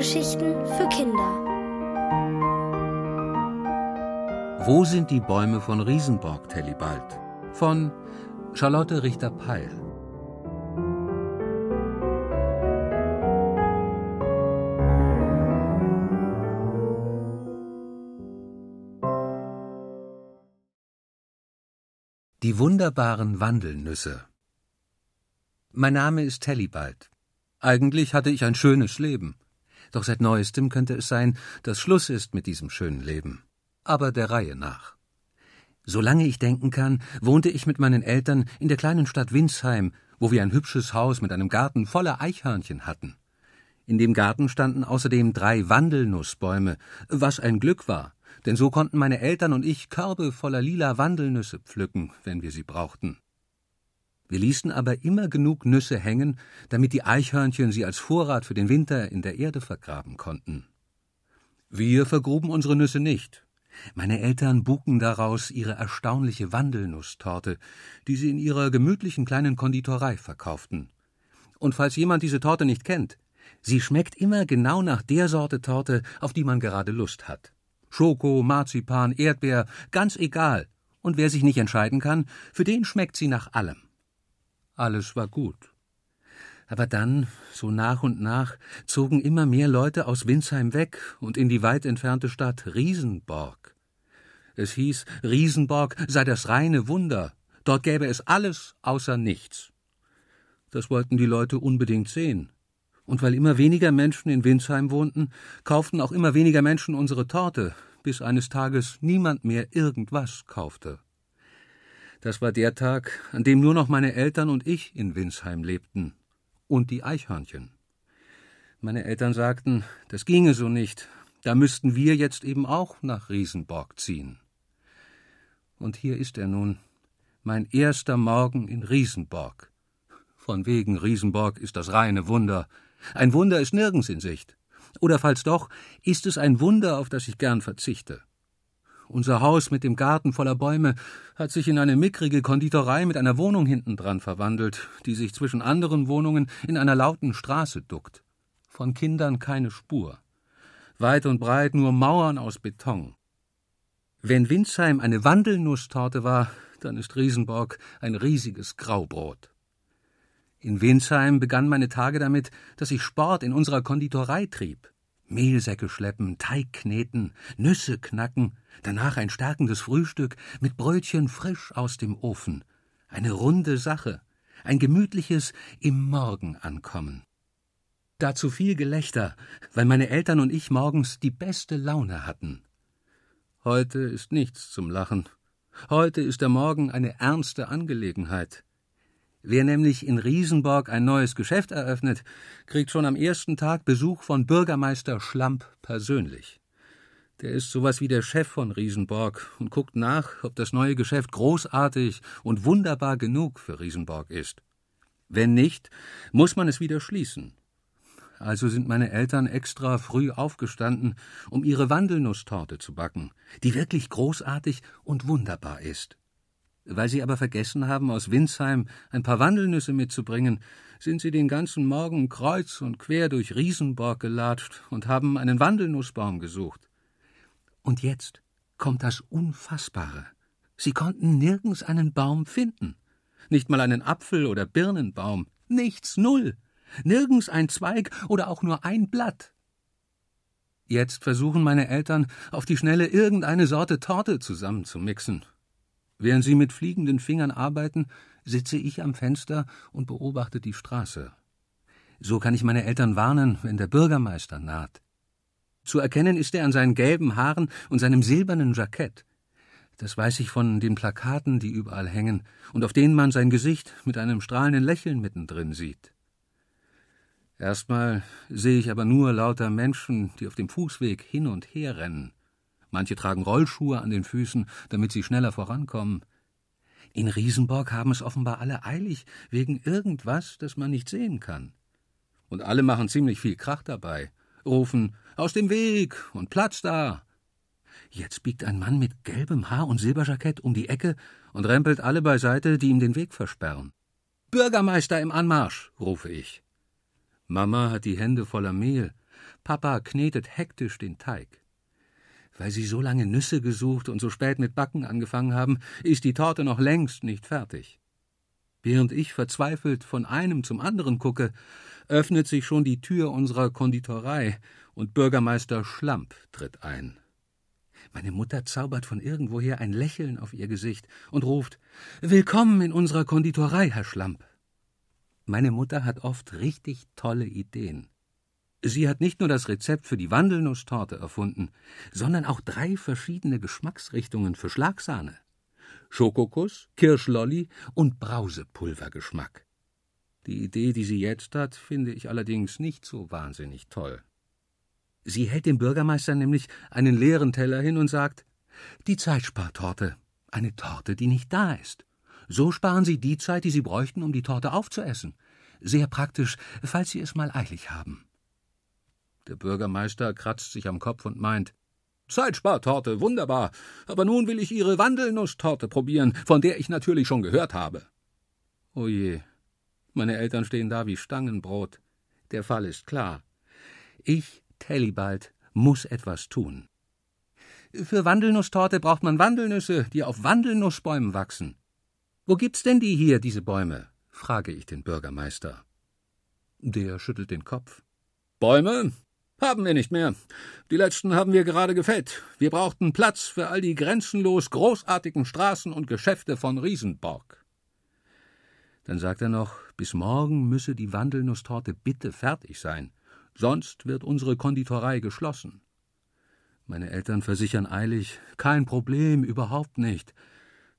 Hörgeschichten für Kinder. Wo sind die Bäume von Riesenborg, Tellibald? Von Charlotte Richter-Peil. Die wunderbaren Wandelnüsse. Mein Name ist Tellibald. Eigentlich hatte ich ein schönes Leben. Doch seit neuestem könnte es sein, dass Schluss ist mit diesem schönen Leben. Aber der Reihe nach. Solange ich denken kann, wohnte ich mit meinen Eltern in der kleinen Stadt Winsheim, wo wir ein hübsches Haus mit einem Garten voller Eichhörnchen hatten. In dem Garten standen außerdem drei Wandelnussbäume, was ein Glück war, denn so konnten meine Eltern und ich Körbe voller lila Wandelnüsse pflücken, wenn wir sie brauchten. Wir ließen aber immer genug Nüsse hängen, damit die Eichhörnchen sie als Vorrat für den Winter in der Erde vergraben konnten. Wir vergruben unsere Nüsse nicht. Meine Eltern buken daraus ihre erstaunliche Wandelnusstorte, die sie in ihrer gemütlichen kleinen Konditorei verkauften. Und falls jemand diese Torte nicht kennt, sie schmeckt immer genau nach der Sorte Torte, auf die man gerade Lust hat. Schoko, Marzipan, Erdbeer, ganz egal. Und wer sich nicht entscheiden kann, für den schmeckt sie nach allem. Alles war gut. Aber dann, so nach und nach, zogen immer mehr Leute aus Winsheim weg und in die weit entfernte Stadt Riesenborg. Es hieß, Riesenborg sei das reine Wunder, dort gäbe es alles außer nichts. Das wollten die Leute unbedingt sehen. Und weil immer weniger Menschen in Winsheim wohnten, kauften auch immer weniger Menschen unsere Torte, bis eines Tages niemand mehr irgendwas kaufte. Das war der Tag, an dem nur noch meine Eltern und ich in Winsheim lebten. Und die Eichhörnchen. Meine Eltern sagten, das ginge so nicht, da müssten wir jetzt eben auch nach Riesenborg ziehen. Und hier ist er nun, mein erster Morgen in Riesenborg. Von wegen Riesenborg ist das reine Wunder, ein Wunder ist nirgends in Sicht. Oder falls doch, ist es ein Wunder, auf das ich gern verzichte. Unser Haus mit dem Garten voller Bäume hat sich in eine mickrige Konditorei mit einer Wohnung hintendran verwandelt, die sich zwischen anderen Wohnungen in einer lauten Straße duckt. Von Kindern keine Spur. Weit und breit nur Mauern aus Beton. Wenn Windsheim eine Wandelnusstorte war, dann ist Riesenborg ein riesiges Graubrot. In Winsheim begann meine Tage damit, dass ich Sport in unserer Konditorei trieb. Mehlsäcke schleppen, Teig kneten, Nüsse knacken, danach ein stärkendes Frühstück mit Brötchen frisch aus dem Ofen. Eine runde Sache, ein gemütliches im Morgen ankommen. Dazu viel Gelächter, weil meine Eltern und ich morgens die beste Laune hatten. Heute ist nichts zum Lachen. Heute ist der Morgen eine ernste Angelegenheit. Wer nämlich in Riesenborg ein neues Geschäft eröffnet, kriegt schon am ersten Tag Besuch von Bürgermeister Schlamp persönlich. Der ist sowas wie der Chef von Riesenborg und guckt nach, ob das neue Geschäft großartig und wunderbar genug für Riesenborg ist. Wenn nicht, muss man es wieder schließen. Also sind meine Eltern extra früh aufgestanden, um ihre Wandelnusstorte zu backen, die wirklich großartig und wunderbar ist. Weil sie aber vergessen haben, aus Winsheim ein paar Wandelnüsse mitzubringen, sind sie den ganzen Morgen kreuz und quer durch Riesenborg gelatscht und haben einen Wandelnussbaum gesucht. Und jetzt kommt das Unfassbare. Sie konnten nirgends einen Baum finden. Nicht mal einen Apfel- oder Birnenbaum. Nichts, null. Nirgends ein Zweig oder auch nur ein Blatt. Jetzt versuchen meine Eltern, auf die Schnelle irgendeine Sorte Torte zusammenzumixen. Während sie mit fliegenden Fingern arbeiten, sitze ich am Fenster und beobachte die Straße. So kann ich meine Eltern warnen, wenn der Bürgermeister naht. Zu erkennen ist er an seinen gelben Haaren und seinem silbernen Jackett. Das weiß ich von den Plakaten, die überall hängen und auf denen man sein Gesicht mit einem strahlenden Lächeln mittendrin sieht. Erstmal sehe ich aber nur lauter Menschen, die auf dem Fußweg hin und her rennen. Manche tragen Rollschuhe an den Füßen, damit sie schneller vorankommen. In Riesenborg haben es offenbar alle eilig, wegen irgendwas, das man nicht sehen kann. Und alle machen ziemlich viel Krach dabei, rufen Aus dem Weg und Platz da. Jetzt biegt ein Mann mit gelbem Haar und Silberjackett um die Ecke und rempelt alle beiseite, die ihm den Weg versperren. Bürgermeister im Anmarsch, rufe ich. Mama hat die Hände voller Mehl. Papa knetet hektisch den Teig. Weil Sie so lange Nüsse gesucht und so spät mit Backen angefangen haben, ist die Torte noch längst nicht fertig. Während ich verzweifelt von einem zum anderen gucke, öffnet sich schon die Tür unserer Konditorei und Bürgermeister Schlamp tritt ein. Meine Mutter zaubert von irgendwoher ein Lächeln auf ihr Gesicht und ruft Willkommen in unserer Konditorei, Herr Schlamp. Meine Mutter hat oft richtig tolle Ideen. Sie hat nicht nur das Rezept für die Wandelnusstorte erfunden, sondern auch drei verschiedene Geschmacksrichtungen für Schlagsahne. Schokokuss, Kirschlolli und Brausepulvergeschmack. Die Idee, die sie jetzt hat, finde ich allerdings nicht so wahnsinnig toll. Sie hält dem Bürgermeister nämlich einen leeren Teller hin und sagt Die Zeitspartorte, eine Torte, die nicht da ist. So sparen Sie die Zeit, die Sie bräuchten, um die Torte aufzuessen. Sehr praktisch, falls Sie es mal eilig haben. Der Bürgermeister kratzt sich am Kopf und meint Zeitspartorte, wunderbar. Aber nun will ich Ihre Wandelnusstorte probieren, von der ich natürlich schon gehört habe. O je, meine Eltern stehen da wie Stangenbrot. Der Fall ist klar. Ich, Tellibald, muss etwas tun. Für Wandelnusstorte braucht man Wandelnüsse, die auf Wandelnussbäumen wachsen. Wo gibt's denn die hier, diese Bäume? frage ich den Bürgermeister. Der schüttelt den Kopf. Bäume? Haben wir nicht mehr. Die letzten haben wir gerade gefällt. Wir brauchten Platz für all die grenzenlos großartigen Straßen und Geschäfte von Riesenborg. Dann sagt er noch, bis morgen müsse die Wandelnusstorte bitte fertig sein, sonst wird unsere Konditorei geschlossen. Meine Eltern versichern eilig, kein Problem, überhaupt nicht.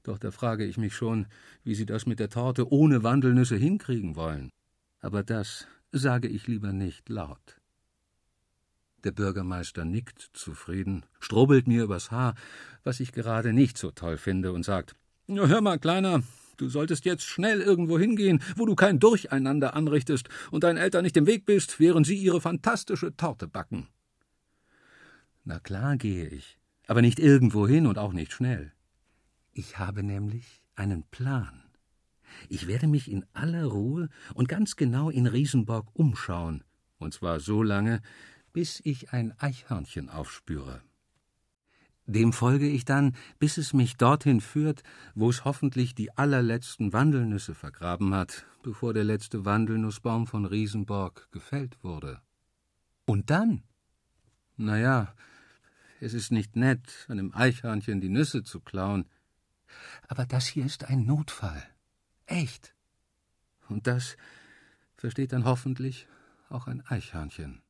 Doch da frage ich mich schon, wie sie das mit der Torte ohne Wandelnüsse hinkriegen wollen. Aber das sage ich lieber nicht laut. Der Bürgermeister nickt zufrieden, strubbelt mir übers Haar, was ich gerade nicht so toll finde, und sagt Hör mal, Kleiner, du solltest jetzt schnell irgendwo hingehen, wo du kein Durcheinander anrichtest und deinen Eltern nicht im Weg bist, während sie ihre fantastische Torte backen. Na klar gehe ich, aber nicht irgendwo hin und auch nicht schnell. Ich habe nämlich einen Plan. Ich werde mich in aller Ruhe und ganz genau in Riesenborg umschauen, und zwar so lange, bis ich ein Eichhörnchen aufspüre. Dem folge ich dann, bis es mich dorthin führt, wo es hoffentlich die allerletzten Wandelnüsse vergraben hat, bevor der letzte Wandelnussbaum von Riesenborg gefällt wurde. Und dann? Na ja, es ist nicht nett, einem Eichhörnchen die Nüsse zu klauen. Aber das hier ist ein Notfall. Echt. Und das versteht dann hoffentlich auch ein Eichhörnchen.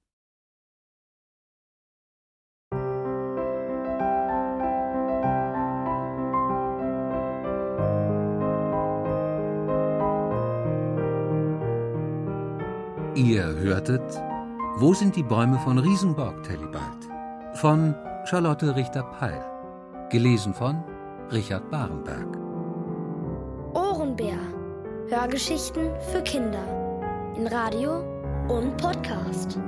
Ihr hörtet Wo sind die Bäume von Riesenborg, Tellibald? Von Charlotte Richter-Peil. Gelesen von Richard Barenberg. Ohrenbär. Hörgeschichten für Kinder. In Radio und Podcast.